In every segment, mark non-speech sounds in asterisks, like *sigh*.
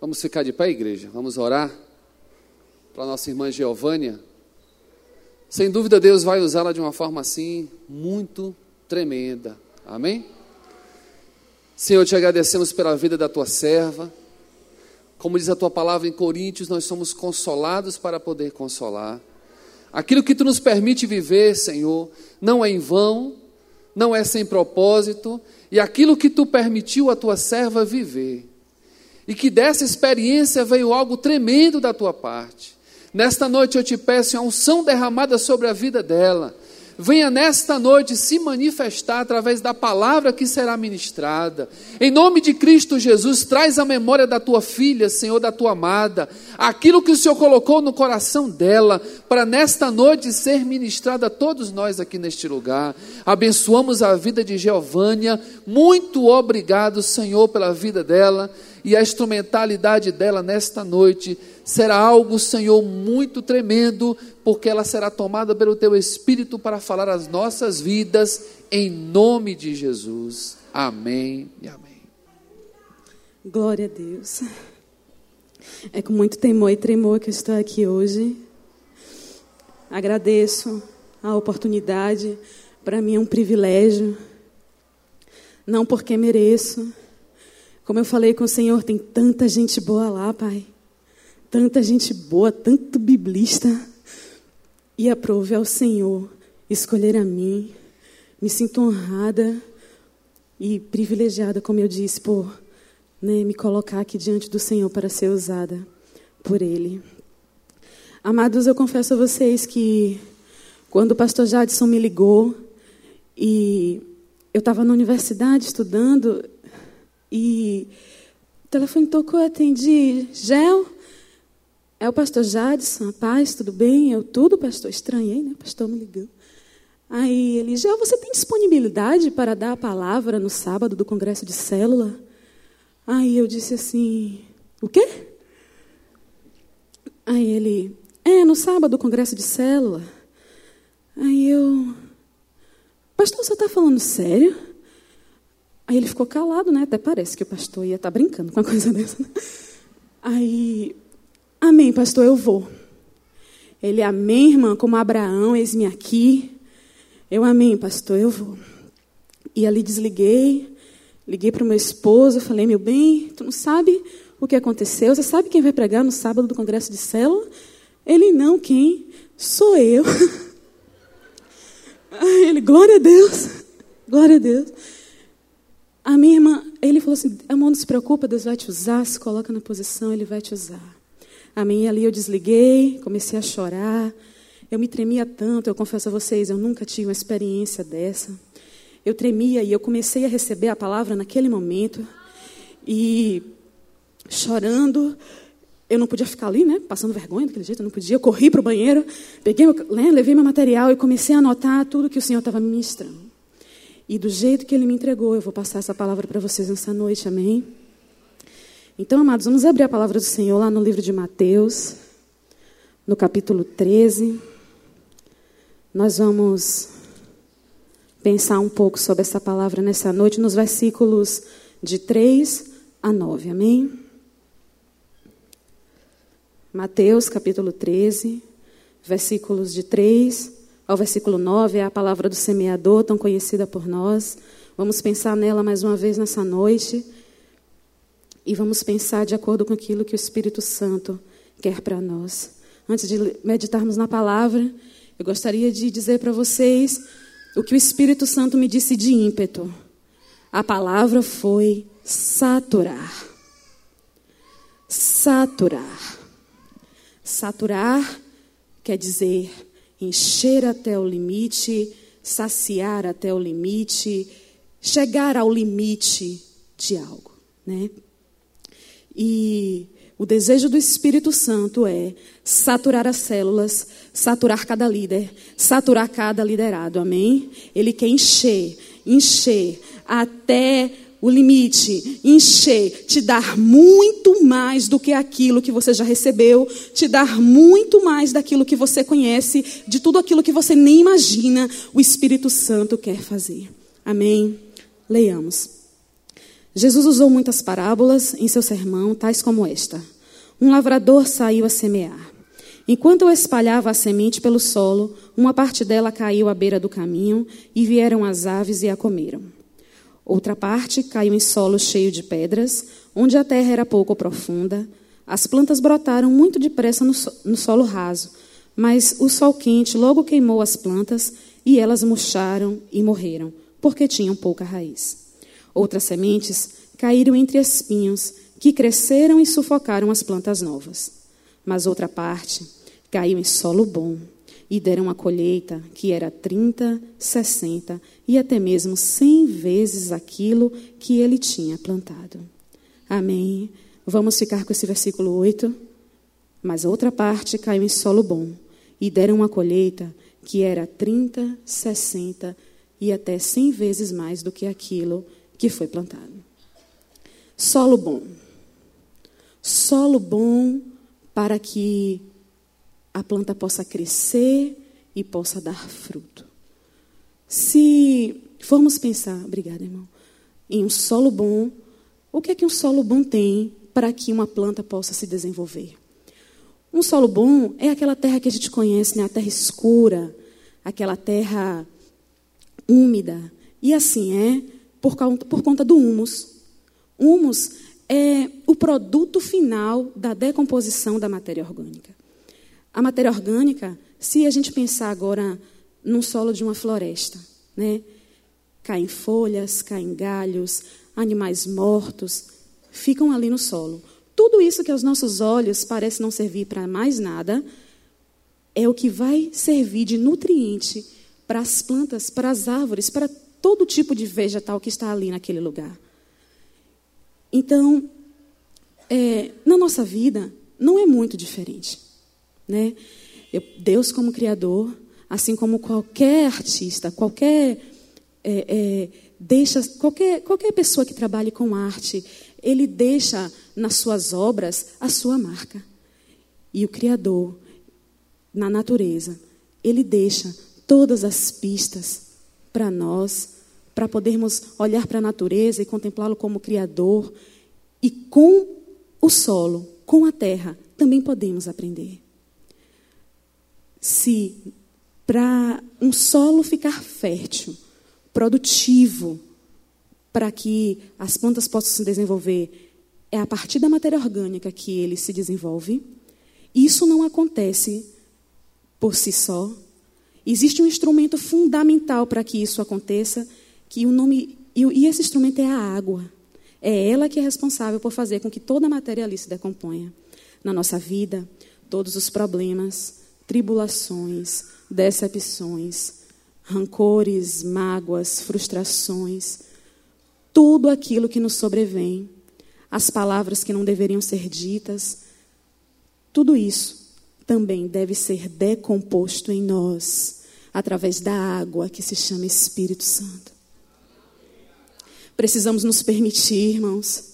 Vamos ficar de pé, igreja? Vamos orar para nossa irmã Geovânia. Sem dúvida, Deus vai usá-la de uma forma assim muito tremenda. Amém? Senhor, te agradecemos pela vida da tua serva. Como diz a tua palavra em Coríntios, nós somos consolados para poder consolar. Aquilo que tu nos permite viver, Senhor, não é em vão, não é sem propósito, e aquilo que tu permitiu a tua serva viver, e que dessa experiência veio algo tremendo da tua parte. Nesta noite eu te peço a unção derramada sobre a vida dela. Venha nesta noite se manifestar através da palavra que será ministrada. Em nome de Cristo Jesus, traz a memória da tua filha, Senhor, da tua amada, aquilo que o Senhor colocou no coração dela, para nesta noite ser ministrada a todos nós aqui neste lugar. Abençoamos a vida de Geovânia. Muito obrigado, Senhor, pela vida dela e a instrumentalidade dela nesta noite será algo, Senhor, muito tremendo, porque ela será tomada pelo Teu Espírito para falar as nossas vidas, em nome de Jesus. Amém e amém. Glória a Deus. É com muito temor e tremor que eu estou aqui hoje. Agradeço a oportunidade, para mim é um privilégio, não porque mereço, como eu falei com o Senhor, tem tanta gente boa lá, Pai. Tanta gente boa, tanto biblista. E aprove ao Senhor escolher a mim. Me sinto honrada e privilegiada, como eu disse, por né, me colocar aqui diante do Senhor para ser usada por Ele. Amados, eu confesso a vocês que quando o pastor Jadson me ligou e eu estava na universidade estudando, e o telefone tocou, atendi. Gel, é o pastor Jadson, paz, tudo bem? Eu, tudo, pastor. Estranhei, né? O pastor me ligou. Aí ele, Gel, você tem disponibilidade para dar a palavra no sábado do congresso de célula? Aí eu disse assim, o quê? Aí ele, é, no sábado do congresso de célula. Aí eu, pastor, você está falando sério? Aí ele ficou calado, né? Até parece que o pastor ia estar tá brincando com uma *laughs* coisa dessa. Né? Aí, amém, pastor, eu vou. Ele, amém, irmã, como Abraão, eis-me aqui. Eu, amém, pastor, eu vou. E ali desliguei, liguei para o meu esposo, falei, meu bem, tu não sabe o que aconteceu? Você sabe quem vai pregar no sábado do congresso de célula? Ele, não, quem? Sou eu. *laughs* Aí ele, glória a Deus, glória a Deus. A minha irmã, ele falou assim: amor, não se preocupa, Deus vai te usar, se coloca na posição, Ele vai te usar. A minha ali eu desliguei, comecei a chorar. Eu me tremia tanto, eu confesso a vocês, eu nunca tive uma experiência dessa. Eu tremia e eu comecei a receber a palavra naquele momento. E chorando, eu não podia ficar ali, né, passando vergonha daquele jeito, eu não podia. Eu corri para o banheiro, peguei, né, levei meu material e comecei a anotar tudo que o Senhor estava ministrando. E do jeito que ele me entregou, eu vou passar essa palavra para vocês nessa noite, amém? Então, amados, vamos abrir a palavra do Senhor lá no livro de Mateus, no capítulo 13. Nós vamos pensar um pouco sobre essa palavra nessa noite, nos versículos de 3 a 9, amém? Mateus, capítulo 13, versículos de 3 ao versículo 9, é a palavra do semeador, tão conhecida por nós. Vamos pensar nela mais uma vez nessa noite. E vamos pensar de acordo com aquilo que o Espírito Santo quer para nós. Antes de meditarmos na palavra, eu gostaria de dizer para vocês o que o Espírito Santo me disse de ímpeto. A palavra foi saturar. Saturar. Saturar quer dizer encher até o limite, saciar até o limite, chegar ao limite de algo, né? E o desejo do Espírito Santo é saturar as células, saturar cada líder, saturar cada liderado, amém? Ele quer encher, encher até o limite, encher, te dar muito mais do que aquilo que você já recebeu, te dar muito mais daquilo que você conhece, de tudo aquilo que você nem imagina, o Espírito Santo quer fazer. Amém? Leiamos. Jesus usou muitas parábolas em seu sermão, tais como esta. Um lavrador saiu a semear. Enquanto eu espalhava a semente pelo solo, uma parte dela caiu à beira do caminho e vieram as aves e a comeram. Outra parte caiu em solo cheio de pedras, onde a terra era pouco profunda. As plantas brotaram muito depressa no, so no solo raso, mas o sol quente logo queimou as plantas e elas murcharam e morreram, porque tinham pouca raiz. Outras sementes caíram entre espinhos, que cresceram e sufocaram as plantas novas. Mas outra parte caiu em solo bom e deram a colheita que era 30, 60 e até mesmo 100 vezes aquilo que ele tinha plantado. Amém. Vamos ficar com esse versículo 8. Mas outra parte caiu em solo bom e deram uma colheita que era 30, 60 e até 100 vezes mais do que aquilo que foi plantado. Solo bom. Solo bom para que a planta possa crescer e possa dar fruto. Se formos pensar, obrigada, irmão, em um solo bom, o que é que um solo bom tem para que uma planta possa se desenvolver? Um solo bom é aquela terra que a gente conhece, né? a terra escura, aquela terra úmida. E assim é por, conta, por conta do humus. Humus é o produto final da decomposição da matéria orgânica. A matéria orgânica, se a gente pensar agora num solo de uma floresta, né? caem folhas, caem galhos, animais mortos, ficam ali no solo. Tudo isso que aos nossos olhos parece não servir para mais nada, é o que vai servir de nutriente para as plantas, para as árvores, para todo tipo de vegetal que está ali naquele lugar. Então, é, na nossa vida, não é muito diferente. Né? Eu, Deus, como Criador, assim como qualquer artista, qualquer. É, é, deixa qualquer, qualquer pessoa que trabalhe com arte, ele deixa nas suas obras a sua marca. E o Criador, na natureza, ele deixa todas as pistas para nós, para podermos olhar para a natureza e contemplá-lo como Criador. E com o solo, com a terra, também podemos aprender. Se para um solo ficar fértil, produtivo, para que as plantas possam se desenvolver, é a partir da matéria orgânica que ele se desenvolve. Isso não acontece por si só. Existe um instrumento fundamental para que isso aconteça, que o nome e esse instrumento é a água. É ela que é responsável por fazer com que toda a matéria ali se decomponha. Na nossa vida, todos os problemas, tribulações, decepções, rancores, mágoas, frustrações, tudo aquilo que nos sobrevém, as palavras que não deveriam ser ditas, tudo isso também deve ser decomposto em nós através da água que se chama Espírito Santo. Precisamos nos permitir, irmãos,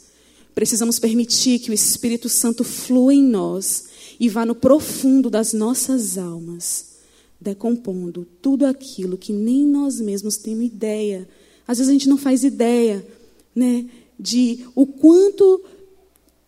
precisamos permitir que o Espírito Santo flua em nós e vá no profundo das nossas almas, decompondo tudo aquilo que nem nós mesmos temos ideia. Às vezes a gente não faz ideia, né, de o quanto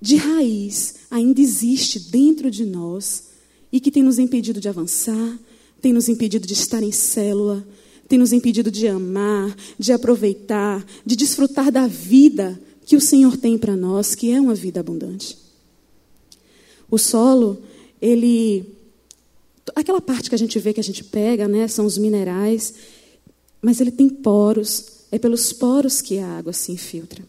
de raiz ainda existe dentro de nós e que tem nos impedido de avançar, tem nos impedido de estar em célula, tem nos impedido de amar, de aproveitar, de desfrutar da vida que o Senhor tem para nós, que é uma vida abundante. O solo, ele. Aquela parte que a gente vê, que a gente pega, né, são os minerais, mas ele tem poros, é pelos poros que a água se infiltra.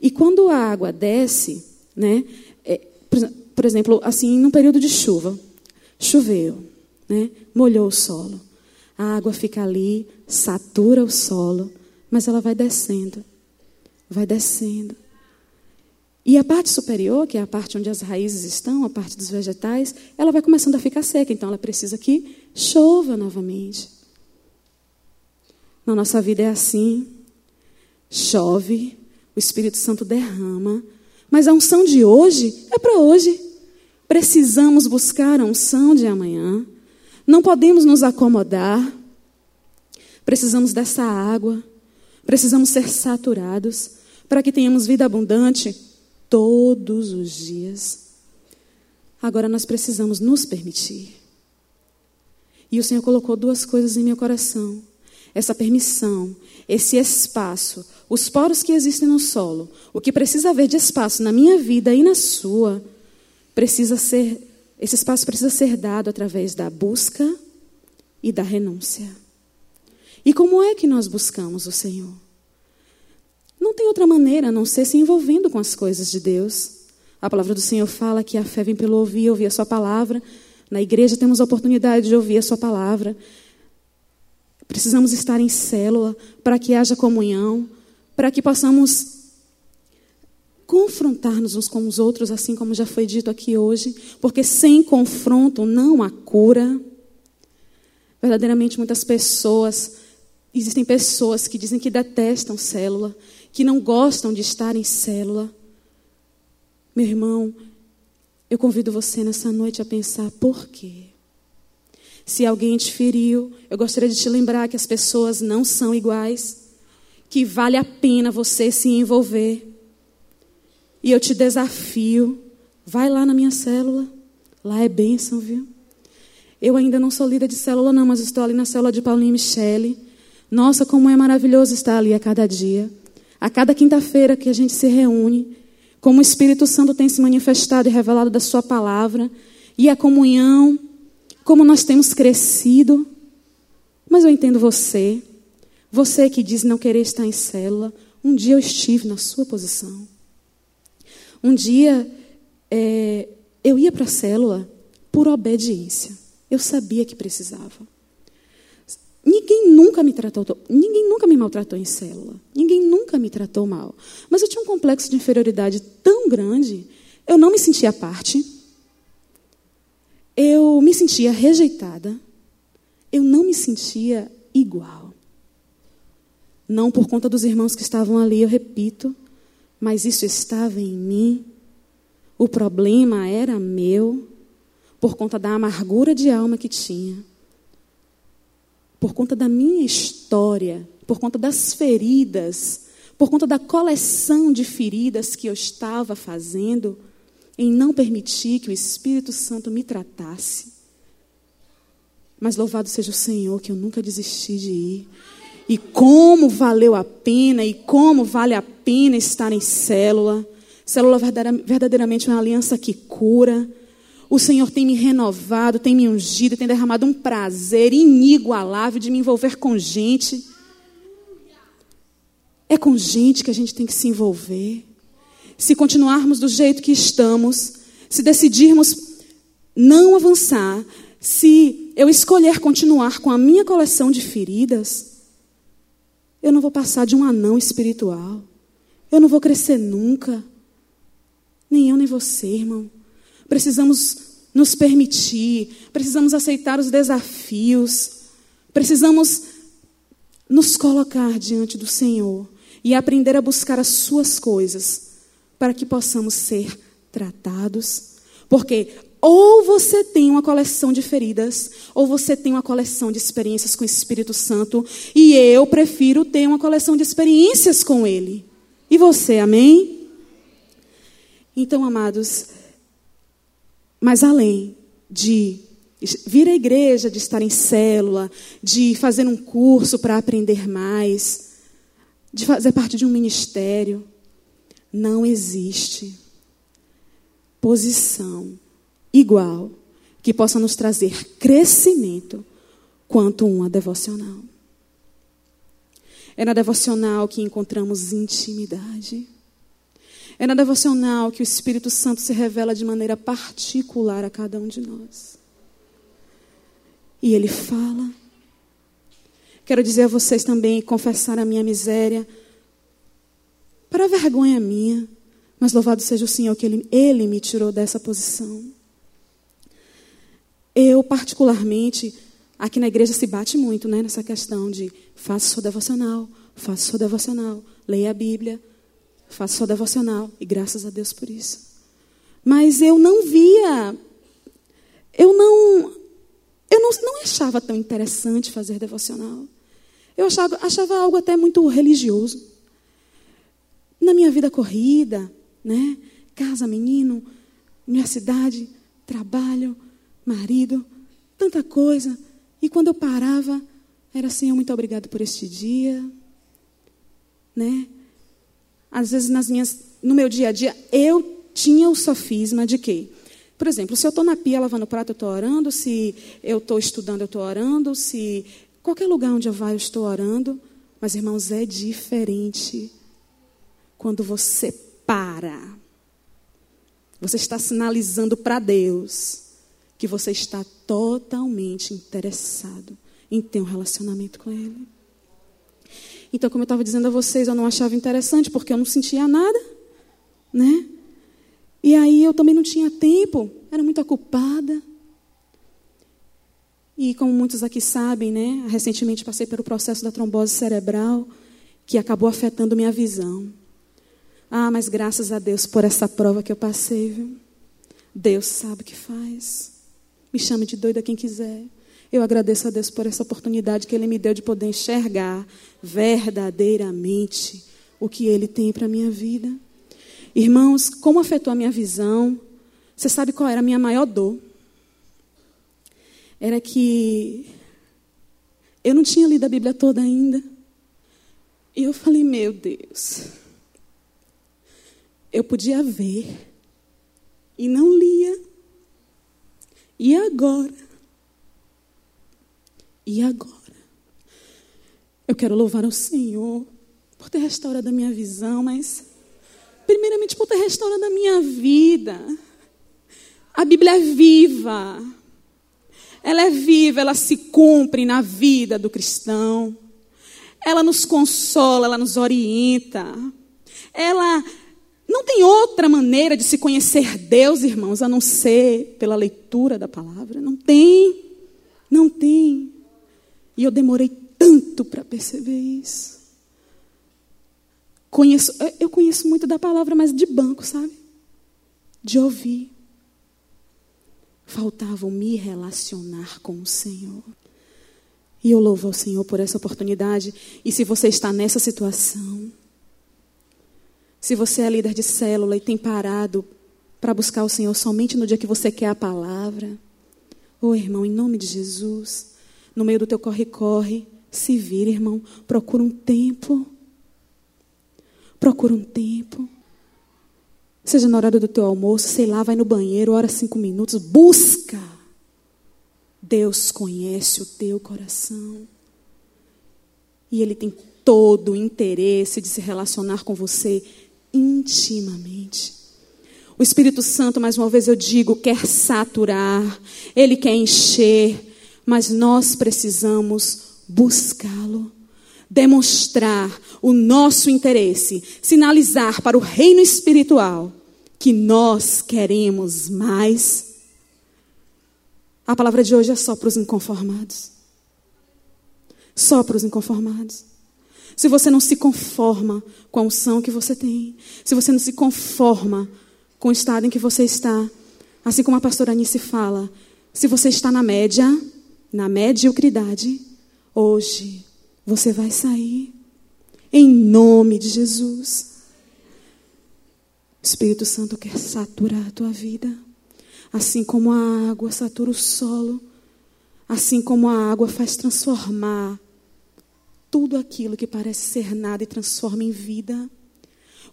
E quando a água desce, né, é, por, exemplo, assim, num período de chuva, choveu, né, molhou o solo. A água fica ali, satura o solo, mas ela vai descendo, vai descendo. E a parte superior, que é a parte onde as raízes estão, a parte dos vegetais, ela vai começando a ficar seca, então ela precisa que chova novamente. Na nossa vida é assim. Chove, o Espírito Santo derrama, mas a unção de hoje é para hoje. Precisamos buscar a unção de amanhã. Não podemos nos acomodar. Precisamos dessa água. Precisamos ser saturados para que tenhamos vida abundante todos os dias. Agora nós precisamos nos permitir. E o Senhor colocou duas coisas em meu coração: essa permissão, esse espaço, os poros que existem no solo, o que precisa haver de espaço na minha vida e na sua, precisa ser, esse espaço precisa ser dado através da busca e da renúncia. E como é que nós buscamos o Senhor? Não tem outra maneira a não ser se envolvendo com as coisas de Deus. A palavra do Senhor fala que a fé vem pelo ouvir, ouvir a sua palavra. Na igreja temos a oportunidade de ouvir a sua palavra. Precisamos estar em célula para que haja comunhão, para que possamos confrontar-nos uns com os outros, assim como já foi dito aqui hoje, porque sem confronto não há cura. Verdadeiramente, muitas pessoas, existem pessoas que dizem que detestam célula, que não gostam de estar em célula. Meu irmão, eu convido você nessa noite a pensar por quê? Se alguém te feriu, eu gostaria de te lembrar que as pessoas não são iguais, que vale a pena você se envolver. E eu te desafio, vai lá na minha célula, lá é bênção, viu? Eu ainda não sou líder de célula, não, mas estou ali na célula de Paulinho e Michele. Nossa, como é maravilhoso estar ali a cada dia. A cada quinta-feira que a gente se reúne, como o Espírito Santo tem se manifestado e revelado da Sua palavra, e a comunhão como nós temos crescido. Mas eu entendo você, você que diz não querer estar em célula. Um dia eu estive na sua posição. Um dia é, eu ia para a célula por obediência. Eu sabia que precisava. Ninguém nunca me tratou, ninguém nunca me maltratou em célula. Ninguém nunca me tratou mal. Mas eu tinha um complexo de inferioridade tão grande, eu não me sentia parte eu me sentia rejeitada, eu não me sentia igual. Não por conta dos irmãos que estavam ali, eu repito, mas isso estava em mim. O problema era meu, por conta da amargura de alma que tinha, por conta da minha história, por conta das feridas, por conta da coleção de feridas que eu estava fazendo em não permitir que o Espírito Santo me tratasse. Mas louvado seja o Senhor que eu nunca desisti de ir. E como valeu a pena, e como vale a pena estar em célula. Célula verdadeiramente é uma aliança que cura. O Senhor tem me renovado, tem me ungido, tem derramado um prazer inigualável de me envolver com gente. É com gente que a gente tem que se envolver se continuarmos do jeito que estamos, se decidirmos não avançar, se eu escolher continuar com a minha coleção de feridas, eu não vou passar de um anão espiritual. Eu não vou crescer nunca. Nem eu, nem você, irmão. Precisamos nos permitir, precisamos aceitar os desafios, precisamos nos colocar diante do Senhor e aprender a buscar as Suas coisas para que possamos ser tratados. Porque ou você tem uma coleção de feridas, ou você tem uma coleção de experiências com o Espírito Santo, e eu prefiro ter uma coleção de experiências com Ele. E você, amém? Então, amados, mas além de vir à igreja, de estar em célula, de fazer um curso para aprender mais, de fazer parte de um ministério, não existe posição igual que possa nos trazer crescimento quanto uma devocional. É na devocional que encontramos intimidade. É na devocional que o Espírito Santo se revela de maneira particular a cada um de nós. E ele fala. Quero dizer a vocês também, confessar a minha miséria para vergonha minha. Mas louvado seja o Senhor que ele, ele me tirou dessa posição. Eu, particularmente, aqui na igreja se bate muito né, nessa questão de faça sua devocional, faça sua devocional, leia a Bíblia, faça sua devocional. E graças a Deus por isso. Mas eu não via, eu não, eu não, não achava tão interessante fazer devocional. Eu achava, achava algo até muito religioso. na minha vida corrida, né? Casa, menino, universidade, trabalho, marido, tanta coisa. E quando eu parava, era Senhor, muito obrigado por este dia, né? Às vezes nas minhas, no meu dia a dia, eu tinha o sofisma de que, por exemplo, se eu estou na pia lavando prato, eu estou orando, se eu estou estudando, eu estou orando, se qualquer lugar onde eu vá, eu estou orando. Mas, irmãos, é diferente quando você para. Você está sinalizando para Deus que você está totalmente interessado em ter um relacionamento com Ele. Então, como eu estava dizendo a vocês, eu não achava interessante porque eu não sentia nada, né? E aí eu também não tinha tempo, era muito ocupada. E como muitos aqui sabem, né, recentemente passei pelo processo da trombose cerebral, que acabou afetando minha visão. Ah, mas graças a Deus por essa prova que eu passei, viu? Deus sabe o que faz. Me chame de doida quem quiser. Eu agradeço a Deus por essa oportunidade que Ele me deu de poder enxergar verdadeiramente o que Ele tem para a minha vida. Irmãos, como afetou a minha visão? Você sabe qual era a minha maior dor? Era que eu não tinha lido a Bíblia toda ainda. E eu falei, meu Deus, eu podia ver e não lia. E agora? E agora? Eu quero louvar ao Senhor por ter restaurado a minha visão, mas primeiramente por ter restaurado a minha vida. A Bíblia é viva. Ela é viva, ela se cumpre na vida do cristão. Ela nos consola, ela nos orienta. Ela não tem outra maneira de se conhecer Deus, irmãos, a não ser pela leitura da palavra. Não tem. Não tem. E eu demorei tanto para perceber isso. Conheço, eu conheço muito da palavra, mas de banco, sabe? De ouvir. Faltava me relacionar com o Senhor. E eu louvo ao Senhor por essa oportunidade. E se você está nessa situação, se você é líder de célula e tem parado para buscar o Senhor somente no dia que você quer a palavra, ô oh, irmão, em nome de Jesus, no meio do teu corre-corre, se vira, irmão, procura um tempo. Procura um tempo. Seja na hora do teu almoço, sei lá, vai no banheiro, ora cinco minutos, busca. Deus conhece o teu coração. E Ele tem todo o interesse de se relacionar com você intimamente. O Espírito Santo, mais uma vez eu digo, quer saturar, ele quer encher, mas nós precisamos buscá-lo, demonstrar o nosso interesse, sinalizar para o reino espiritual que nós queremos mais. A palavra de hoje é só para os inconformados. Só para os inconformados. Se você não se conforma com a unção que você tem, se você não se conforma com o estado em que você está, assim como a pastora Anice fala, se você está na média, na mediocridade, hoje você vai sair em nome de Jesus. O Espírito Santo quer saturar a tua vida, assim como a água satura o solo, assim como a água faz transformar tudo aquilo que parece ser nada e transforma em vida.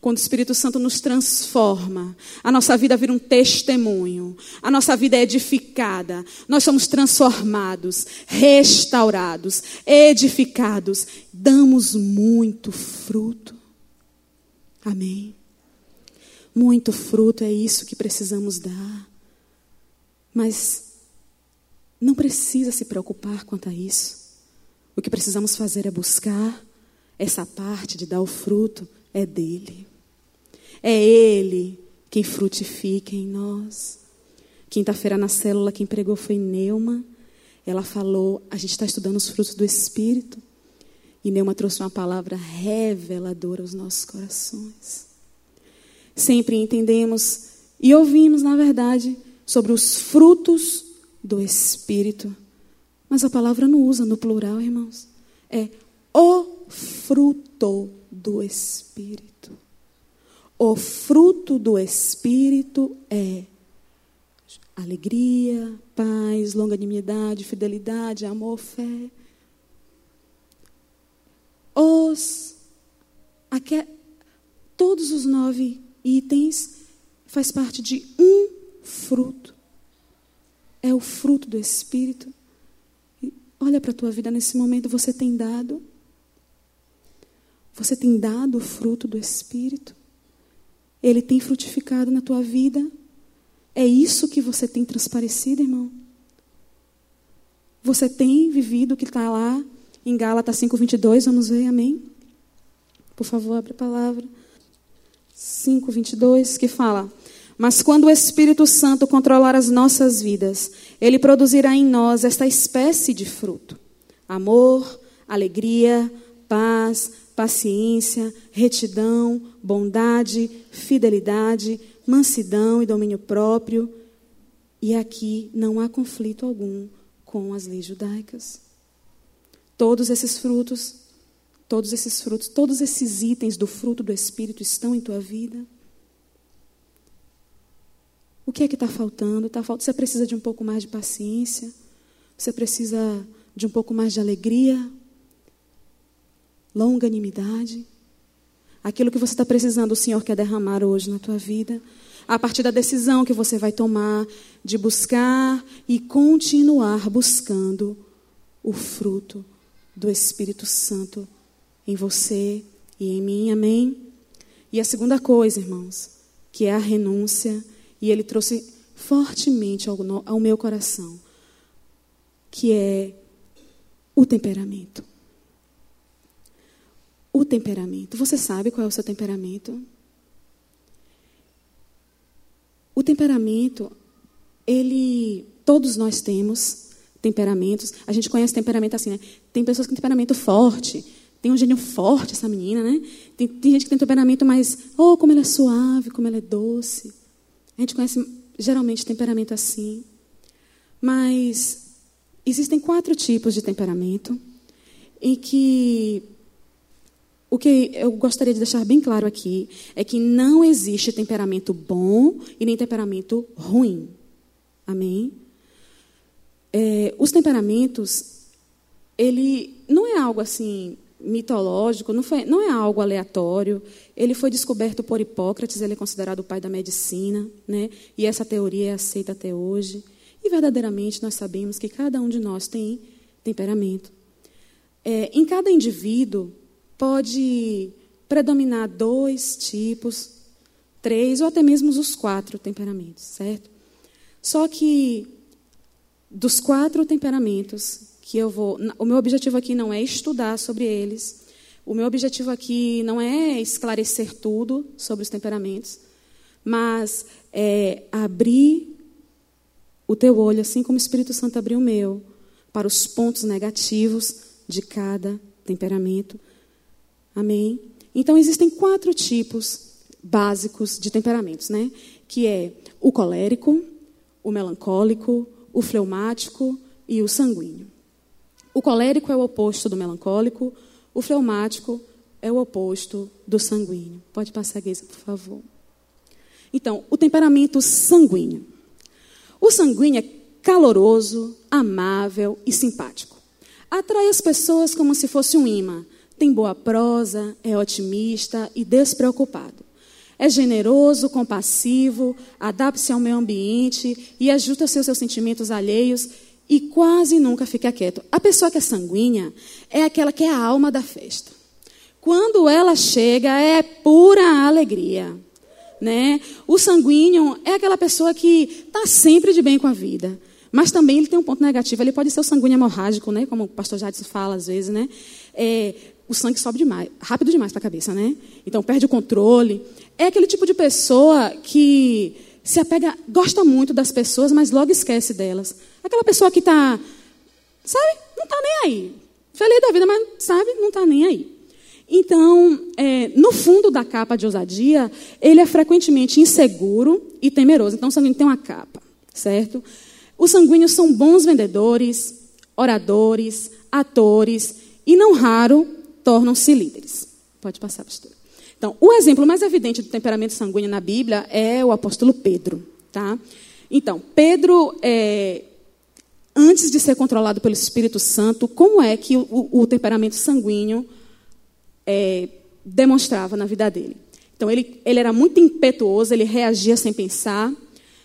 Quando o Espírito Santo nos transforma, a nossa vida vira um testemunho, a nossa vida é edificada, nós somos transformados, restaurados, edificados, damos muito fruto. Amém. Muito fruto é isso que precisamos dar. Mas não precisa se preocupar quanto a isso. O que precisamos fazer é buscar essa parte de dar o fruto, é dele. É ele quem frutifica em nós. Quinta-feira na célula, quem pregou foi Neuma. Ela falou, a gente está estudando os frutos do Espírito. E Neuma trouxe uma palavra reveladora aos nossos corações. Sempre entendemos e ouvimos, na verdade, sobre os frutos do Espírito. Mas a palavra não usa no plural, irmãos. É o fruto do Espírito. O fruto do Espírito é alegria, paz, longanimidade, fidelidade, amor, fé. Os, aqui, todos os nove itens faz parte de um fruto. É o fruto do Espírito. Olha para a tua vida nesse momento, você tem dado? Você tem dado o fruto do Espírito? Ele tem frutificado na tua vida? É isso que você tem transparecido, irmão? Você tem vivido o que está lá em Gálatas 5,22? Vamos ver, amém? Por favor, abre a palavra. 5,22, que fala: Mas quando o Espírito Santo controlar as nossas vidas, ele produzirá em nós esta espécie de fruto: amor, alegria, paz, paciência, retidão, bondade, fidelidade, mansidão e domínio próprio. E aqui não há conflito algum com as leis judaicas. Todos esses frutos, todos esses frutos, todos esses itens do fruto do Espírito estão em tua vida. O que é que está faltando? Tá faltando? Você precisa de um pouco mais de paciência? Você precisa de um pouco mais de alegria? Longanimidade. Aquilo que você está precisando, o Senhor quer derramar hoje na tua vida. A partir da decisão que você vai tomar de buscar e continuar buscando o fruto do Espírito Santo em você e em mim. Amém? E a segunda coisa, irmãos, que é a renúncia, e ele trouxe fortemente ao, meu coração, que é o temperamento. O temperamento. Você sabe qual é o seu temperamento? O temperamento, ele. Todos nós temos temperamentos. A gente conhece temperamento assim, né? Tem pessoas com temperamento forte. Tem um gênio forte, essa menina, né? Tem, tem gente que tem temperamento mais. Oh, como ela é suave, como ela é doce. A gente conhece geralmente temperamento assim. Mas existem quatro tipos de temperamento em que o que eu gostaria de deixar bem claro aqui é que não existe temperamento bom e nem temperamento ruim. Amém? É, os temperamentos, ele não é algo assim mitológico, não, foi, não é algo aleatório. Ele foi descoberto por Hipócrates, ele é considerado o pai da medicina, né? e essa teoria é aceita até hoje. E verdadeiramente nós sabemos que cada um de nós tem temperamento. É, em cada indivíduo, pode predominar dois tipos, três ou até mesmo os quatro temperamentos, certo? Só que dos quatro temperamentos que eu vou, o meu objetivo aqui não é estudar sobre eles. O meu objetivo aqui não é esclarecer tudo sobre os temperamentos, mas é abrir o teu olho, assim como o Espírito Santo abriu o meu, para os pontos negativos de cada temperamento Amém? Então existem quatro tipos básicos de temperamentos, né? Que é o colérico, o melancólico, o fleumático e o sanguíneo. O colérico é o oposto do melancólico, o fleumático é o oposto do sanguíneo. Pode passar a guisa, por favor. Então, o temperamento sanguíneo. O sanguíneo é caloroso, amável e simpático. Atrai as pessoas como se fosse um imã tem boa prosa, é otimista e despreocupado. É generoso, compassivo, adapta-se ao meio ambiente e ajusta-se aos seus sentimentos alheios e quase nunca fica quieto. A pessoa que é sanguínea é aquela que é a alma da festa. Quando ela chega, é pura alegria. Né? O sanguíneo é aquela pessoa que está sempre de bem com a vida. Mas também ele tem um ponto negativo. Ele pode ser o sanguíneo hemorrágico, né? como o pastor Jadson fala às vezes. Né? É, o sangue sobe demais, rápido demais para a cabeça, né? Então perde o controle. É aquele tipo de pessoa que se apega, gosta muito das pessoas, mas logo esquece delas. Aquela pessoa que está, sabe, não está nem aí. Feliz da vida, mas, sabe, não está nem aí. Então, é, no fundo da capa de ousadia, ele é frequentemente inseguro e temeroso. Então, o sanguíneo tem uma capa, certo? Os sanguíneos são bons vendedores, oradores, atores e, não raro, tornam-se líderes. Pode passar, pastor. Então, o exemplo mais evidente do temperamento sanguíneo na Bíblia é o apóstolo Pedro. Tá? Então, Pedro, é, antes de ser controlado pelo Espírito Santo, como é que o, o temperamento sanguíneo é, demonstrava na vida dele? Então, ele, ele era muito impetuoso, ele reagia sem pensar.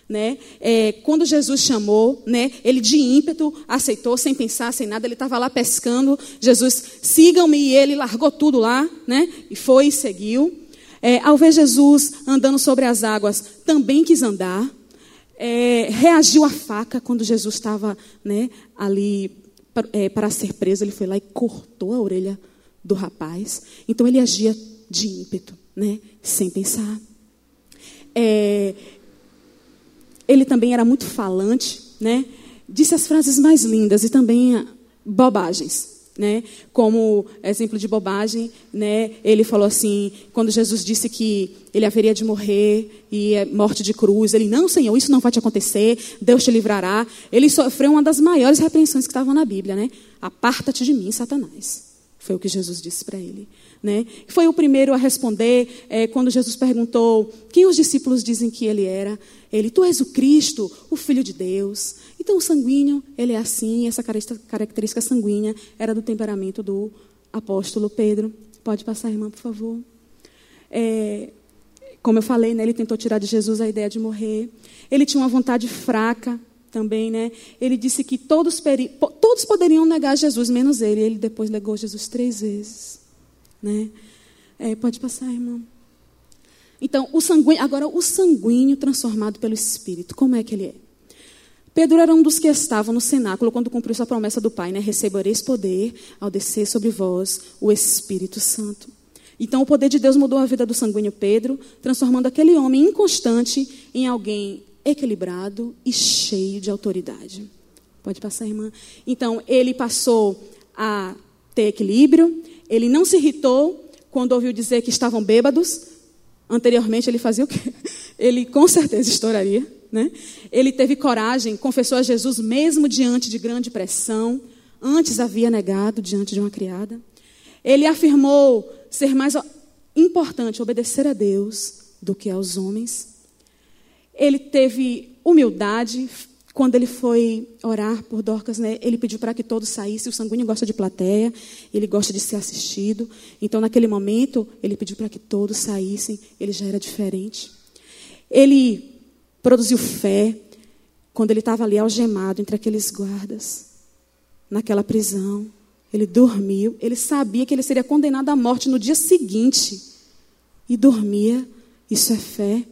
Né? É, quando Jesus chamou, né, ele de ímpeto aceitou, sem pensar, sem nada, ele estava lá pescando. Jesus, sigam-me, e ele largou tudo lá, né, e foi e seguiu. É, ao ver Jesus andando sobre as águas, também quis andar. É, reagiu à faca quando Jesus estava né, ali para, é, para ser preso. Ele foi lá e cortou a orelha do rapaz. Então ele agia de ímpeto, né, sem pensar. É, ele também era muito falante, né? Disse as frases mais lindas e também bobagens. Né? Como exemplo de bobagem, né? ele falou assim, quando Jesus disse que ele haveria de morrer e é morte de cruz, ele, não, Senhor, isso não vai te acontecer, Deus te livrará. Ele sofreu uma das maiores repreensões que estavam na Bíblia, né? Aparta-te de mim, Satanás. Foi o que Jesus disse para ele. Né? Foi o primeiro a responder é, quando Jesus perguntou quem os discípulos dizem que ele era. Ele, tu és o Cristo, o Filho de Deus. Então, o sanguíneo, ele é assim, essa característica sanguínea era do temperamento do apóstolo Pedro. Pode passar, irmã, por favor. É, como eu falei, né, ele tentou tirar de Jesus a ideia de morrer. Ele tinha uma vontade fraca também, né? Ele disse que todos, todos poderiam negar Jesus, menos ele. Ele depois negou Jesus três vezes. Né? É, pode passar, irmão. Então, o sanguíneo, agora o sanguíneo transformado pelo Espírito, como é que ele é? Pedro era um dos que estavam no cenáculo quando cumpriu sua promessa do Pai, né? Recebereis poder ao descer sobre vós o Espírito Santo. Então, o poder de Deus mudou a vida do sanguíneo Pedro, transformando aquele homem inconstante em alguém equilibrado e cheio de autoridade. Pode passar, irmã. Então, ele passou a ter equilíbrio, ele não se irritou quando ouviu dizer que estavam bêbados, Anteriormente ele fazia o quê? *laughs* Ele com certeza estouraria. Né? Ele teve coragem, confessou a Jesus mesmo diante de grande pressão. Antes havia negado diante de uma criada. Ele afirmou ser mais importante obedecer a Deus do que aos homens. Ele teve humildade, quando ele foi orar por Dorcas, né, ele pediu para que todos saíssem. O sanguíneo gosta de plateia, ele gosta de ser assistido. Então, naquele momento, ele pediu para que todos saíssem. Ele já era diferente. Ele produziu fé quando ele estava ali algemado entre aqueles guardas, naquela prisão. Ele dormiu. Ele sabia que ele seria condenado à morte no dia seguinte. E dormia. Isso é fé.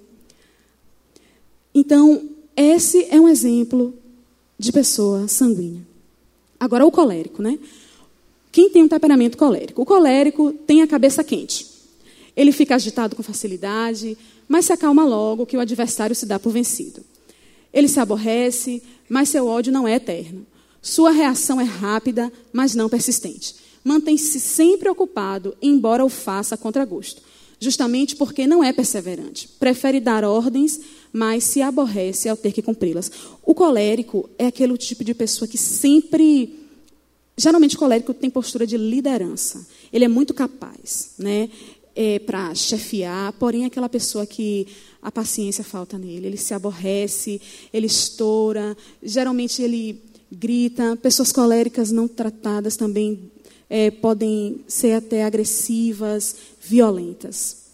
Então, esse é um exemplo de pessoa sanguínea. Agora, o colérico, né? Quem tem um temperamento colérico? O colérico tem a cabeça quente. Ele fica agitado com facilidade, mas se acalma logo que o adversário se dá por vencido. Ele se aborrece, mas seu ódio não é eterno. Sua reação é rápida, mas não persistente. Mantém-se sempre ocupado, embora o faça contra gosto, justamente porque não é perseverante. Prefere dar ordens mas se aborrece ao ter que cumpri-las. O colérico é aquele tipo de pessoa que sempre. Geralmente, o colérico tem postura de liderança. Ele é muito capaz né, é, para chefiar, porém, é aquela pessoa que a paciência falta nele. Ele se aborrece, ele estoura, geralmente ele grita. Pessoas coléricas não tratadas também é, podem ser até agressivas, violentas.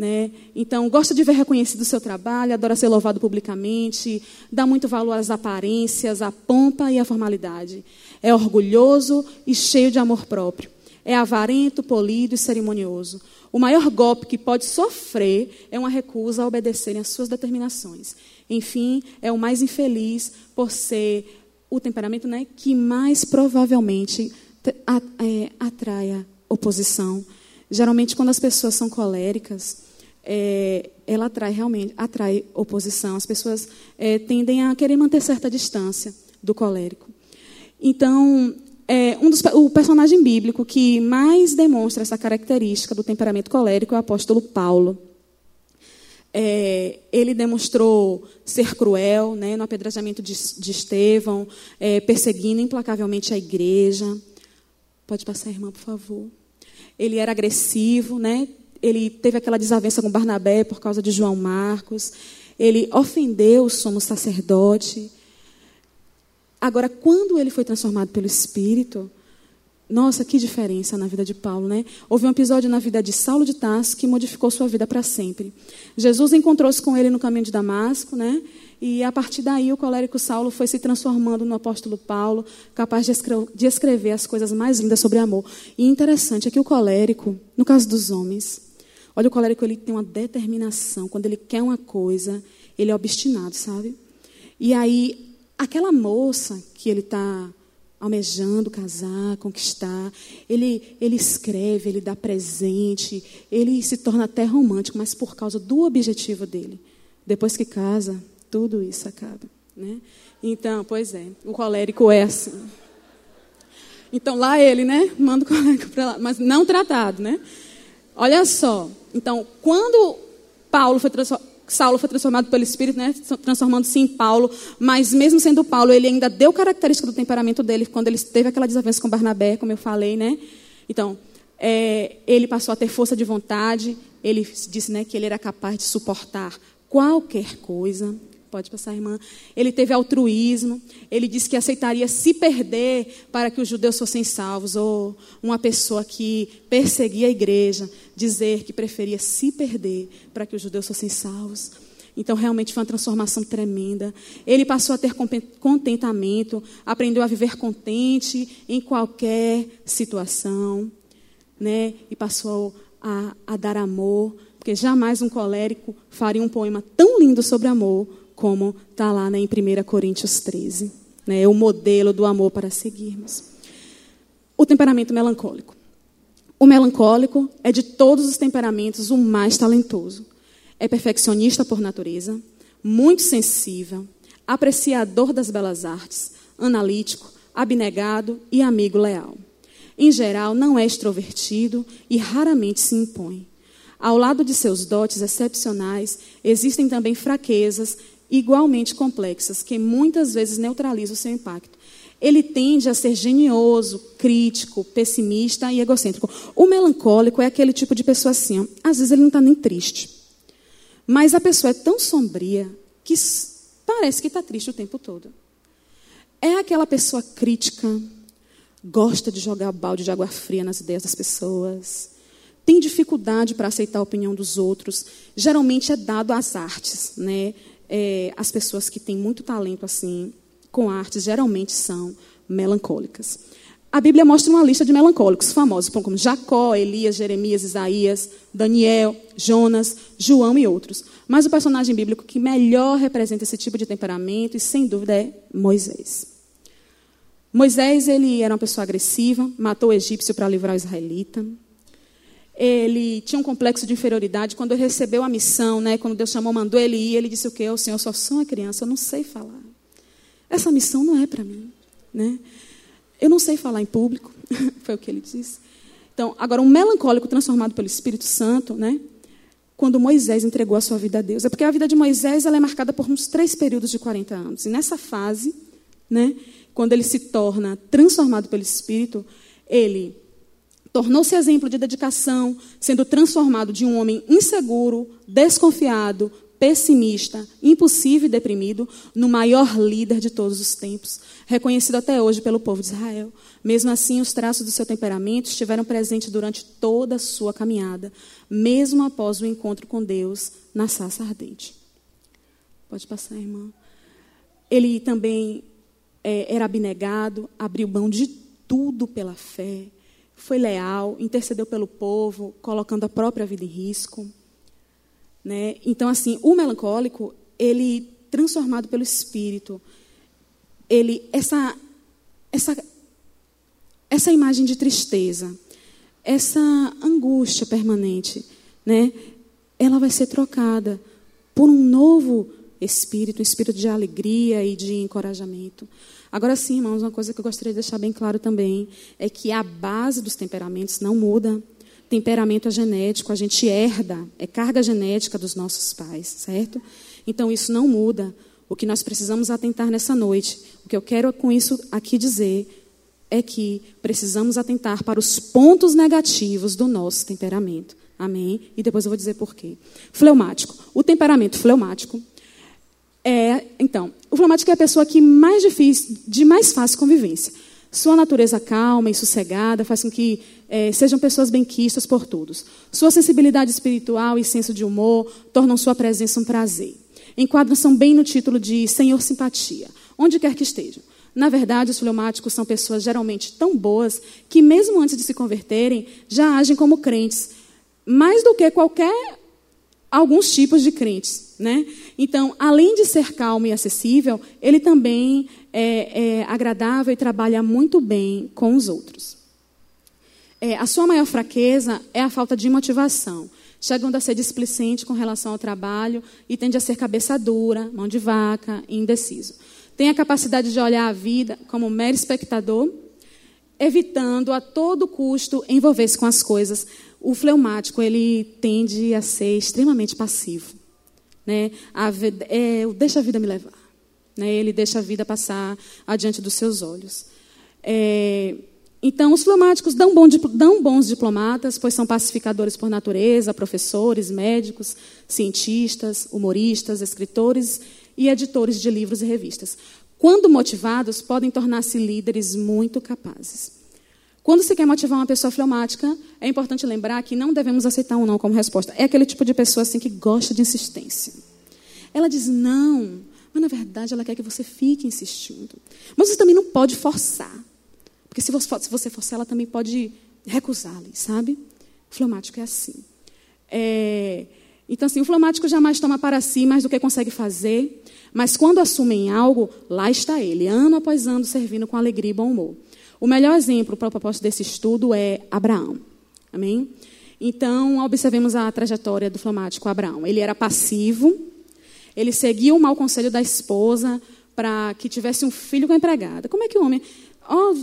Né? Então, gosta de ver reconhecido o seu trabalho, adora ser louvado publicamente, dá muito valor às aparências, à pompa e à formalidade. É orgulhoso e cheio de amor próprio. É avarento, polido e cerimonioso. O maior golpe que pode sofrer é uma recusa a obedecerem às suas determinações. Enfim, é o mais infeliz por ser o temperamento né, que mais provavelmente é, atraia oposição. Geralmente, quando as pessoas são coléricas, é, ela atrai realmente atrai oposição. As pessoas é, tendem a querer manter certa distância do colérico. Então, é, um dos, o personagem bíblico que mais demonstra essa característica do temperamento colérico é o apóstolo Paulo. É, ele demonstrou ser cruel né, no apedrejamento de, de Estevão, é, perseguindo implacavelmente a igreja. Pode passar, irmã, por favor. Ele era agressivo, né, ele teve aquela desavença com Barnabé por causa de João Marcos. Ele ofendeu o sumo sacerdote. Agora, quando ele foi transformado pelo Espírito, nossa, que diferença na vida de Paulo, né? Houve um episódio na vida de Saulo de Tarso que modificou sua vida para sempre. Jesus encontrou-se com ele no caminho de Damasco, né? E a partir daí o colérico Saulo foi se transformando no apóstolo Paulo, capaz de, de escrever as coisas mais lindas sobre amor. E interessante é que o colérico, no caso dos homens, olha o colérico ele tem uma determinação. Quando ele quer uma coisa, ele é obstinado, sabe? E aí aquela moça que ele está almejando casar, conquistar. Ele, ele escreve, ele dá presente, ele se torna até romântico, mas por causa do objetivo dele. Depois que casa, tudo isso acaba. Né? Então, pois é, o colérico é assim. Então, lá ele, né? Manda o colérico para lá, mas não tratado, né? Olha só. Então, quando Paulo foi Saulo foi transformado pelo Espírito, né, transformando-se em Paulo, mas mesmo sendo Paulo, ele ainda deu característica do temperamento dele quando ele teve aquela desavença com Barnabé, como eu falei, né? Então, é, ele passou a ter força de vontade, ele disse né, que ele era capaz de suportar qualquer coisa, Pode passar, irmã. Ele teve altruísmo. Ele disse que aceitaria se perder para que os judeus fossem salvos. Ou uma pessoa que perseguia a igreja dizer que preferia se perder para que os judeus fossem salvos. Então, realmente foi uma transformação tremenda. Ele passou a ter contentamento, aprendeu a viver contente em qualquer situação, né? E passou a, a dar amor, porque jamais um colérico faria um poema tão lindo sobre amor como está lá né, em 1 Coríntios 13. Né, é o modelo do amor para seguirmos. O temperamento melancólico. O melancólico é de todos os temperamentos o mais talentoso. É perfeccionista por natureza, muito sensível, apreciador das belas artes, analítico, abnegado e amigo leal. Em geral, não é extrovertido e raramente se impõe. Ao lado de seus dotes excepcionais, existem também fraquezas igualmente complexas, que muitas vezes neutralizam o seu impacto. Ele tende a ser genioso, crítico, pessimista e egocêntrico. O melancólico é aquele tipo de pessoa assim, ó, às vezes ele não está nem triste. Mas a pessoa é tão sombria que parece que está triste o tempo todo. É aquela pessoa crítica, gosta de jogar balde de água fria nas ideias das pessoas, tem dificuldade para aceitar a opinião dos outros, geralmente é dado às artes, né? É, as pessoas que têm muito talento assim com artes geralmente são melancólicas. A Bíblia mostra uma lista de melancólicos famosos, como Jacó, Elias, Jeremias, Isaías, Daniel, Jonas, João e outros. Mas o personagem bíblico que melhor representa esse tipo de temperamento, e sem dúvida, é Moisés. Moisés ele era uma pessoa agressiva, matou o egípcio para livrar o israelita ele tinha um complexo de inferioridade. Quando ele recebeu a missão, né, quando Deus chamou, mandou ele ir, ele disse o quê? O Senhor, só sou uma criança, eu não sei falar. Essa missão não é para mim. Né? Eu não sei falar em público, *laughs* foi o que ele disse. Então, agora, um melancólico transformado pelo Espírito Santo, né, quando Moisés entregou a sua vida a Deus. É porque a vida de Moisés ela é marcada por uns três períodos de 40 anos. E nessa fase, né, quando ele se torna transformado pelo Espírito, ele Tornou-se exemplo de dedicação, sendo transformado de um homem inseguro, desconfiado, pessimista, impossível e deprimido, no maior líder de todos os tempos, reconhecido até hoje pelo povo de Israel. Mesmo assim, os traços do seu temperamento estiveram presentes durante toda a sua caminhada, mesmo após o encontro com Deus na sarça ardente. Pode passar, irmã. Ele também é, era abnegado, abriu mão de tudo pela fé foi leal, intercedeu pelo povo, colocando a própria vida em risco. Né? Então, assim, o melancólico, ele, transformado pelo Espírito, ele, essa, essa, essa imagem de tristeza, essa angústia permanente, né? ela vai ser trocada por um novo espírito, um espírito de alegria e de encorajamento. Agora sim, irmãos, uma coisa que eu gostaria de deixar bem claro também é que a base dos temperamentos não muda. Temperamento é genético, a gente herda, é carga genética dos nossos pais, certo? Então isso não muda. O que nós precisamos atentar nessa noite, o que eu quero com isso aqui dizer é que precisamos atentar para os pontos negativos do nosso temperamento. Amém? E depois eu vou dizer por quê. Fleumático. O temperamento fleumático é, então, o fleumático é a pessoa que mais difícil, de mais fácil convivência. Sua natureza calma e sossegada faz com que é, sejam pessoas benquistas por todos. Sua sensibilidade espiritual e senso de humor tornam sua presença um prazer. Enquadram-se bem no título de Senhor Simpatia, onde quer que estejam. Na verdade, os fleumáticos são pessoas geralmente tão boas que, mesmo antes de se converterem, já agem como crentes, mais do que qualquer alguns tipos de crentes, né? Então, além de ser calmo e acessível, ele também é, é agradável e trabalha muito bem com os outros. É, a sua maior fraqueza é a falta de motivação, chegando a ser displicente com relação ao trabalho e tende a ser cabeça dura, mão de vaca e indeciso. Tem a capacidade de olhar a vida como mero espectador, evitando a todo custo envolver-se com as coisas, o fleumático ele tende a ser extremamente passivo. Né? A, é, deixa a vida me levar. Né? Ele deixa a vida passar adiante dos seus olhos. É, então, os fleumáticos dão, bom, dão bons diplomatas, pois são pacificadores por natureza, professores, médicos, cientistas, humoristas, escritores e editores de livros e revistas. Quando motivados, podem tornar-se líderes muito capazes. Quando se quer motivar uma pessoa fleumática, é importante lembrar que não devemos aceitar um não como resposta. É aquele tipo de pessoa assim que gosta de insistência. Ela diz não, mas na verdade ela quer que você fique insistindo. Mas você também não pode forçar. Porque se você forçar, ela também pode recusá-lo, sabe? O fleumático é assim. É... Então, assim, o fleumático jamais toma para si mais do que consegue fazer, mas quando assumem algo, lá está ele, ano após ano, servindo com alegria e bom humor. O melhor exemplo para o propósito desse estudo é Abraão. Amém? Então, observemos a trajetória do fleumático Abraão. Ele era passivo, ele seguia o mau conselho da esposa para que tivesse um filho com a empregada. Como é que o homem. Oh,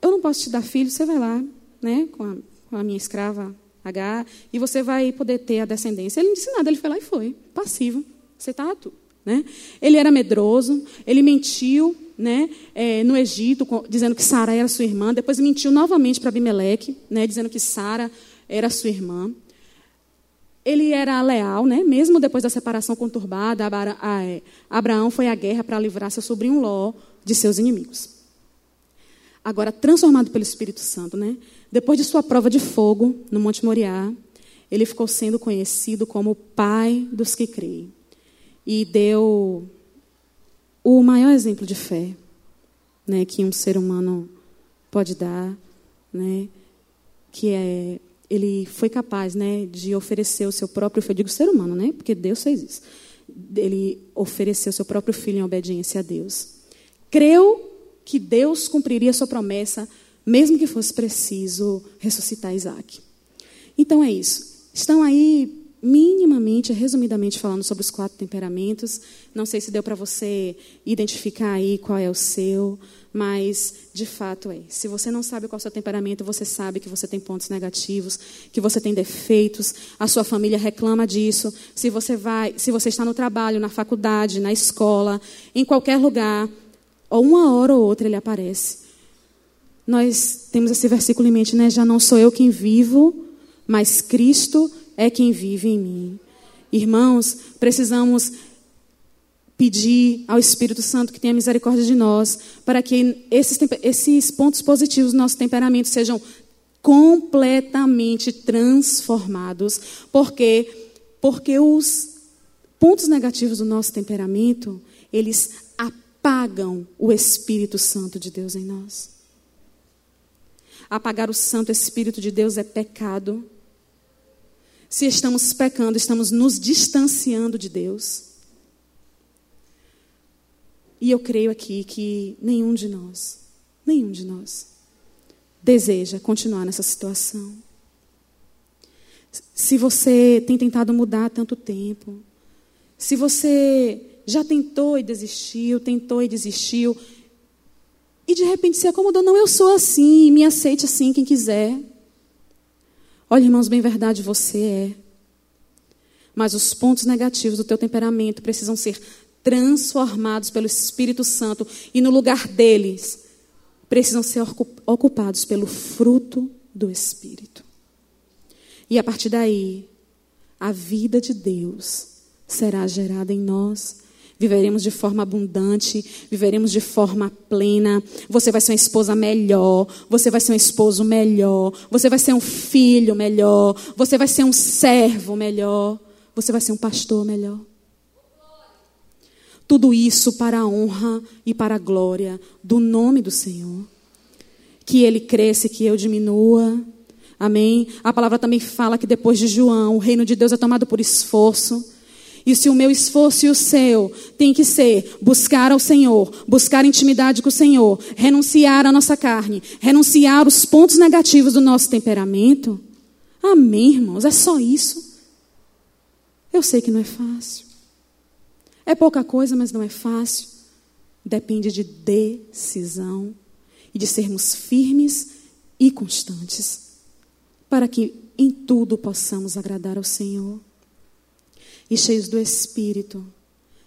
eu não posso te dar filho, você vai lá, né, com a, com a minha escrava H, e você vai poder ter a descendência. Ele não disse nada, ele foi lá e foi, passivo. Você está. Né? Ele era medroso, ele mentiu né, é, no Egito, dizendo que Sara era sua irmã. Depois mentiu novamente para Abimeleque, né, dizendo que Sara era sua irmã. Ele era leal, né, mesmo depois da separação conturbada. É, Abraão foi à guerra para livrar seu sobrinho Ló de seus inimigos. Agora, transformado pelo Espírito Santo, né, depois de sua prova de fogo no Monte Moriá, ele ficou sendo conhecido como o pai dos que creem. E deu o maior exemplo de fé né, que um ser humano pode dar, né, que é ele foi capaz né, de oferecer o seu próprio filho, eu digo ser humano, né, porque Deus fez isso. Ele ofereceu o seu próprio filho em obediência a Deus. Creu que Deus cumpriria sua promessa, mesmo que fosse preciso ressuscitar Isaac. Então é isso. Estão aí minimamente, resumidamente falando sobre os quatro temperamentos. Não sei se deu para você identificar aí qual é o seu, mas de fato é. Se você não sabe qual é o seu temperamento, você sabe que você tem pontos negativos, que você tem defeitos, a sua família reclama disso. Se você vai, se você está no trabalho, na faculdade, na escola, em qualquer lugar, ou uma hora ou outra ele aparece. Nós temos esse versículo em mente, né? Já não sou eu quem vivo, mas Cristo é quem vive em mim. Irmãos, precisamos pedir ao Espírito Santo que tenha misericórdia de nós, para que esses, esses pontos positivos do nosso temperamento sejam completamente transformados. Porque, porque os pontos negativos do nosso temperamento, eles apagam o Espírito Santo de Deus em nós. Apagar o Santo Espírito de Deus é pecado. Se estamos pecando, estamos nos distanciando de Deus. E eu creio aqui que nenhum de nós, nenhum de nós, deseja continuar nessa situação. Se você tem tentado mudar há tanto tempo, se você já tentou e desistiu, tentou e desistiu, e de repente se acomodou, não, eu sou assim, me aceite assim quem quiser. Olha, irmãos, bem verdade você é. Mas os pontos negativos do teu temperamento precisam ser transformados pelo Espírito Santo e no lugar deles precisam ser ocupados pelo fruto do Espírito. E a partir daí, a vida de Deus será gerada em nós. Viveremos de forma abundante, viveremos de forma plena. Você vai ser uma esposa melhor, você vai ser um esposo melhor, você vai ser um filho melhor, você vai ser um servo melhor, você vai ser um pastor melhor. Tudo isso para a honra e para a glória do nome do Senhor. Que ele cresça e que eu diminua. Amém? A palavra também fala que depois de João, o reino de Deus é tomado por esforço. E se o meu esforço e o seu tem que ser buscar ao Senhor, buscar intimidade com o Senhor, renunciar à nossa carne, renunciar os pontos negativos do nosso temperamento, amém, irmãos, é só isso. Eu sei que não é fácil. É pouca coisa, mas não é fácil. Depende de decisão e de sermos firmes e constantes, para que em tudo possamos agradar ao Senhor e cheios do Espírito,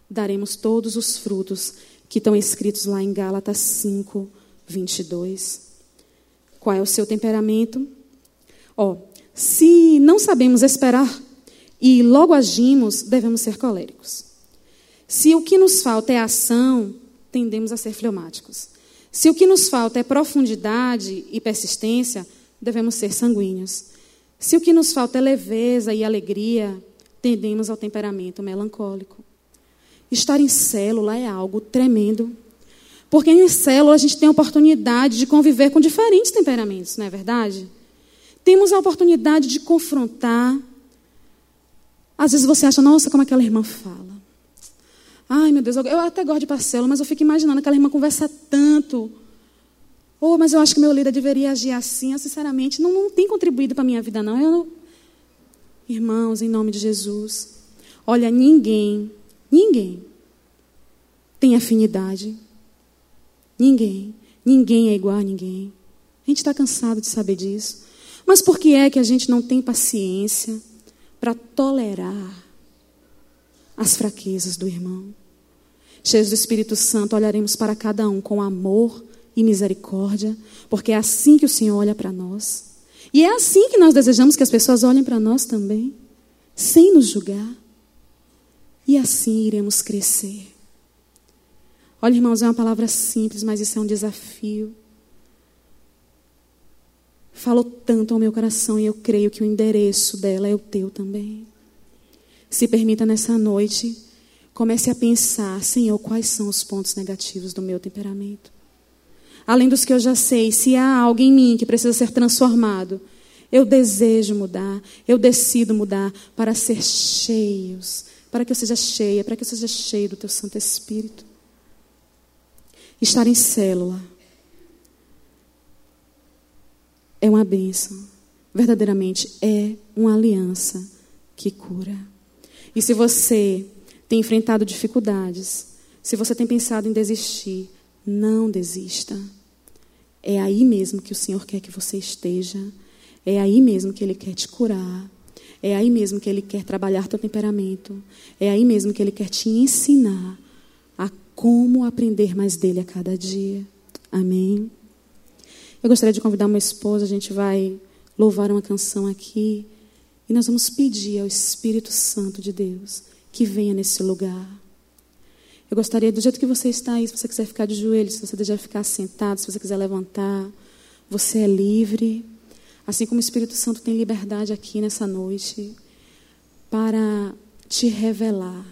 daremos todos os frutos que estão escritos lá em Gálatas 5, 22. Qual é o seu temperamento? Ó, oh, se não sabemos esperar e logo agimos, devemos ser coléricos. Se o que nos falta é ação, tendemos a ser fleumáticos. Se o que nos falta é profundidade e persistência, devemos ser sanguíneos. Se o que nos falta é leveza e alegria, tendemos ao temperamento melancólico. Estar em célula é algo tremendo. Porque em célula a gente tem a oportunidade de conviver com diferentes temperamentos, não é verdade? Temos a oportunidade de confrontar. Às vezes você acha, nossa, como aquela irmã fala. Ai, meu Deus, eu até gosto de parcela, mas eu fico imaginando aquela irmã conversa tanto. Oh, mas eu acho que meu líder deveria agir assim. Eu, sinceramente, não, não tem contribuído para a minha vida, não. Eu Irmãos, em nome de Jesus, olha, ninguém, ninguém tem afinidade. Ninguém. Ninguém é igual a ninguém. A gente está cansado de saber disso. Mas por que é que a gente não tem paciência para tolerar as fraquezas do irmão? Cheios do Espírito Santo, olharemos para cada um com amor e misericórdia, porque é assim que o Senhor olha para nós. E é assim que nós desejamos que as pessoas olhem para nós também, sem nos julgar. E assim iremos crescer. Olha, irmãos, é uma palavra simples, mas isso é um desafio. Falou tanto ao meu coração e eu creio que o endereço dela é o teu também. Se permita nessa noite, comece a pensar, Senhor, quais são os pontos negativos do meu temperamento além dos que eu já sei, se há algo em mim que precisa ser transformado, eu desejo mudar, eu decido mudar para ser cheios, para que eu seja cheia, para que eu seja cheio do teu Santo Espírito. Estar em célula é uma bênção, verdadeiramente é uma aliança que cura. E se você tem enfrentado dificuldades, se você tem pensado em desistir, não desista. É aí mesmo que o Senhor quer que você esteja. É aí mesmo que Ele quer te curar. É aí mesmo que Ele quer trabalhar teu temperamento. É aí mesmo que Ele quer te ensinar a como aprender mais dele a cada dia. Amém. Eu gostaria de convidar uma esposa, a gente vai louvar uma canção aqui. E nós vamos pedir ao Espírito Santo de Deus que venha nesse lugar. Eu gostaria, do jeito que você está aí, se você quiser ficar de joelhos, se você desejar ficar sentado, se você quiser levantar, você é livre. Assim como o Espírito Santo tem liberdade aqui nessa noite para te revelar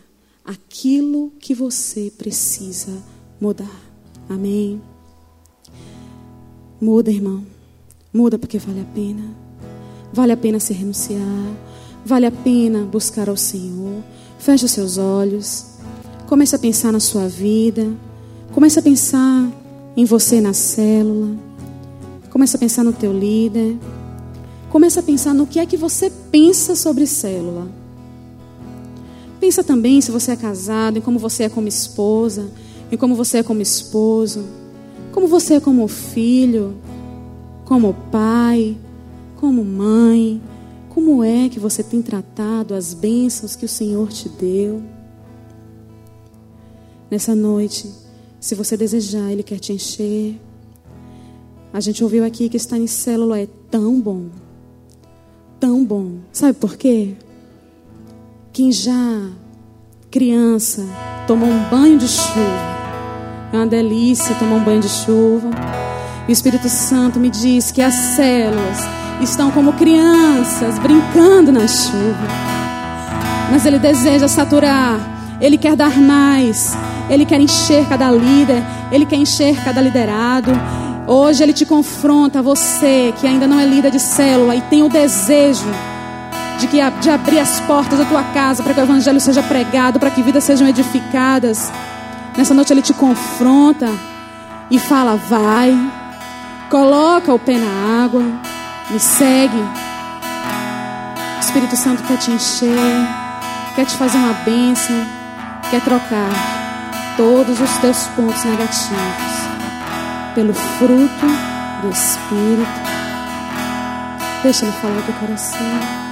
aquilo que você precisa mudar. Amém? Muda, irmão. Muda porque vale a pena. Vale a pena se renunciar. Vale a pena buscar ao Senhor. Feche os seus olhos. Comece a pensar na sua vida. Comece a pensar em você na célula. Comece a pensar no teu líder. Comece a pensar no que é que você pensa sobre célula. Pensa também se você é casado, em como você é como esposa, em como você é como esposo, como você é como filho, como pai, como mãe, como é que você tem tratado as bênçãos que o Senhor te deu. Nessa noite, se você desejar, Ele quer te encher. A gente ouviu aqui que estar em célula é tão bom, tão bom. Sabe por quê? Quem já, criança, tomou um banho de chuva, é uma delícia tomar um banho de chuva. E o Espírito Santo me diz que as células estão como crianças brincando na chuva. Mas Ele deseja saturar, Ele quer dar mais, Ele quer encher cada líder, Ele quer encher cada liderado. Hoje Ele te confronta, você que ainda não é líder de célula e tem o desejo de, que, de abrir as portas da tua casa para que o Evangelho seja pregado, para que vidas sejam edificadas. Nessa noite Ele te confronta e fala: vai, coloca o pé na água, me segue. O Espírito Santo quer te encher, quer te fazer uma bênção, quer trocar todos os teus pontos negativos pelo fruto do Espírito. Deixa ele falar do coração.